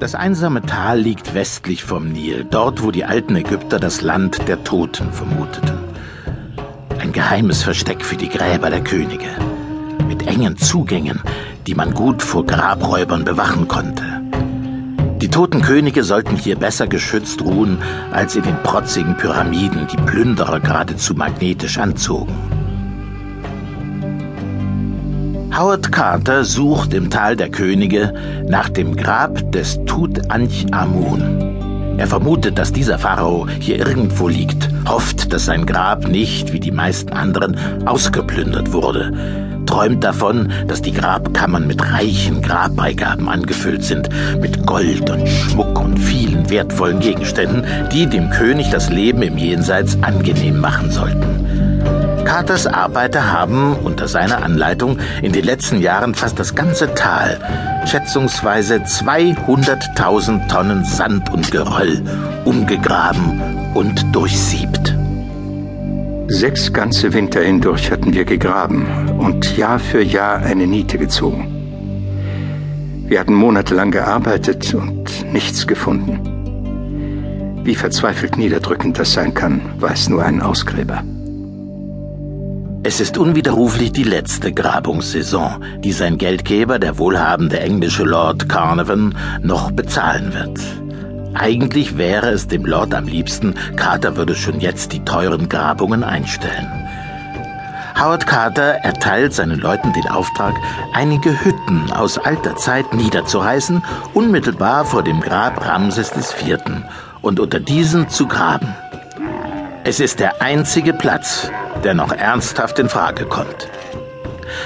Das einsame Tal liegt westlich vom Nil, dort wo die alten Ägypter das Land der Toten vermuteten. Ein geheimes Versteck für die Gräber der Könige, mit engen Zugängen, die man gut vor Grabräubern bewachen konnte. Die toten Könige sollten hier besser geschützt ruhen als in den protzigen Pyramiden, die Plünderer geradezu magnetisch anzogen. Howard Carter sucht im Tal der Könige nach dem Grab des Tutanchamun. Er vermutet, dass dieser Pharao hier irgendwo liegt, hofft, dass sein Grab nicht, wie die meisten anderen, ausgeplündert wurde, träumt davon, dass die Grabkammern mit reichen Grabbeigaben angefüllt sind, mit Gold und Schmuck und vielen wertvollen Gegenständen, die dem König das Leben im Jenseits angenehm machen sollten. Carters Arbeiter haben unter seiner Anleitung in den letzten Jahren fast das ganze Tal, schätzungsweise 200.000 Tonnen Sand und Geröll, umgegraben und durchsiebt. Sechs ganze Winter hindurch hatten wir gegraben und Jahr für Jahr eine Niete gezogen. Wir hatten monatelang gearbeitet und nichts gefunden. Wie verzweifelt niederdrückend das sein kann, weiß nur ein Ausgräber. Es ist unwiderruflich die letzte Grabungssaison, die sein Geldgeber, der wohlhabende englische Lord Carnarvon, noch bezahlen wird. Eigentlich wäre es dem Lord am liebsten, Carter würde schon jetzt die teuren Grabungen einstellen. Howard Carter erteilt seinen Leuten den Auftrag, einige Hütten aus alter Zeit niederzureißen, unmittelbar vor dem Grab Ramses IV. und unter diesen zu graben. Es ist der einzige Platz, der noch ernsthaft in Frage kommt.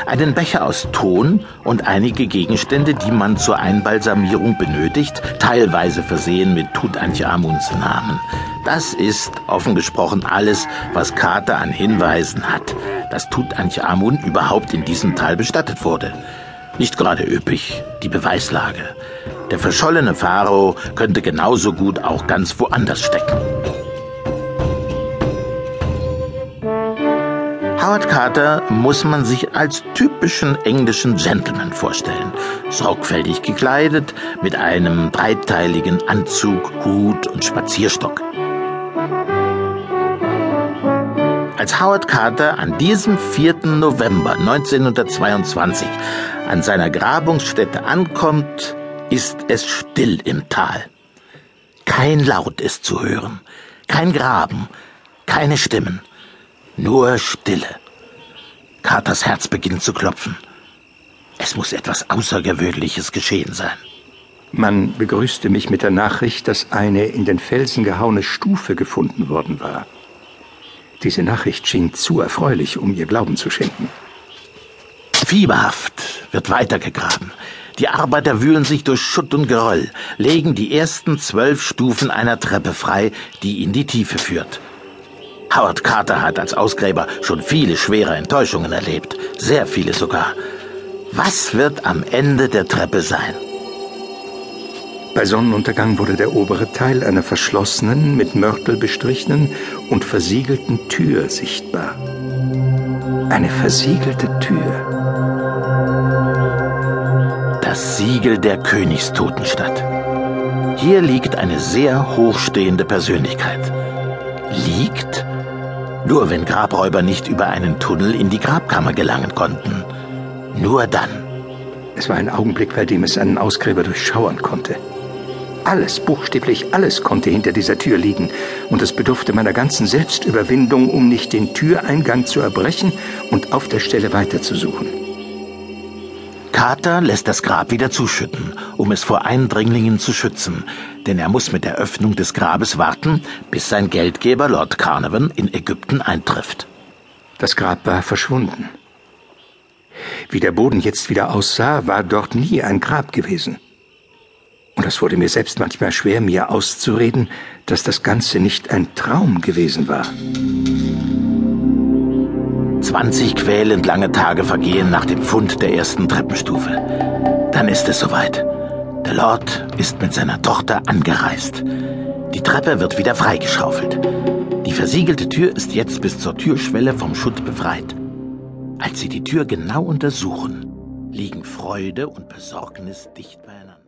Einen Becher aus Ton und einige Gegenstände, die man zur Einbalsamierung benötigt, teilweise versehen mit Tutanchamuns Namen. Das ist, offen gesprochen, alles, was Carter an Hinweisen hat, dass Tutanchamun überhaupt in diesem Tal bestattet wurde. Nicht gerade üppig, die Beweislage. Der verschollene Pharao könnte genauso gut auch ganz woanders stecken. Howard Carter muss man sich als typischen englischen Gentleman vorstellen. Sorgfältig gekleidet, mit einem breitteiligen Anzug, Hut und Spazierstock. Als Howard Carter an diesem 4. November 1922 an seiner Grabungsstätte ankommt, ist es still im Tal. Kein Laut ist zu hören, kein Graben, keine Stimmen. Nur Stille. Carters Herz beginnt zu klopfen. Es muss etwas Außergewöhnliches geschehen sein. Man begrüßte mich mit der Nachricht, dass eine in den Felsen gehauene Stufe gefunden worden war. Diese Nachricht schien zu erfreulich, um ihr Glauben zu schenken. Fieberhaft wird weitergegraben. Die Arbeiter wühlen sich durch Schutt und Geröll, legen die ersten zwölf Stufen einer Treppe frei, die in die Tiefe führt. Howard Carter hat als Ausgräber schon viele schwere Enttäuschungen erlebt, sehr viele sogar. Was wird am Ende der Treppe sein? Bei Sonnenuntergang wurde der obere Teil einer verschlossenen, mit Mörtel bestrichenen und versiegelten Tür sichtbar. Eine versiegelte Tür. Das Siegel der Königstotenstadt. Hier liegt eine sehr hochstehende Persönlichkeit. Liegt? Nur wenn Grabräuber nicht über einen Tunnel in die Grabkammer gelangen konnten. Nur dann. Es war ein Augenblick, bei dem es einen Ausgräber durchschauern konnte. Alles, buchstäblich alles konnte hinter dieser Tür liegen, und es bedurfte meiner ganzen Selbstüberwindung, um nicht den Türeingang zu erbrechen und auf der Stelle weiterzusuchen. Carter lässt das Grab wieder zuschütten, um es vor Eindringlingen zu schützen, denn er muss mit der Öffnung des Grabes warten, bis sein Geldgeber Lord Carnarvon in Ägypten eintrifft. Das Grab war verschwunden. Wie der Boden jetzt wieder aussah, war dort nie ein Grab gewesen. Und es wurde mir selbst manchmal schwer, mir auszureden, dass das Ganze nicht ein Traum gewesen war. 20 quälend lange Tage vergehen nach dem Fund der ersten Treppenstufe. Dann ist es soweit. Der Lord ist mit seiner Tochter angereist. Die Treppe wird wieder freigeschaufelt. Die versiegelte Tür ist jetzt bis zur Türschwelle vom Schutt befreit. Als sie die Tür genau untersuchen, liegen Freude und Besorgnis dicht beieinander.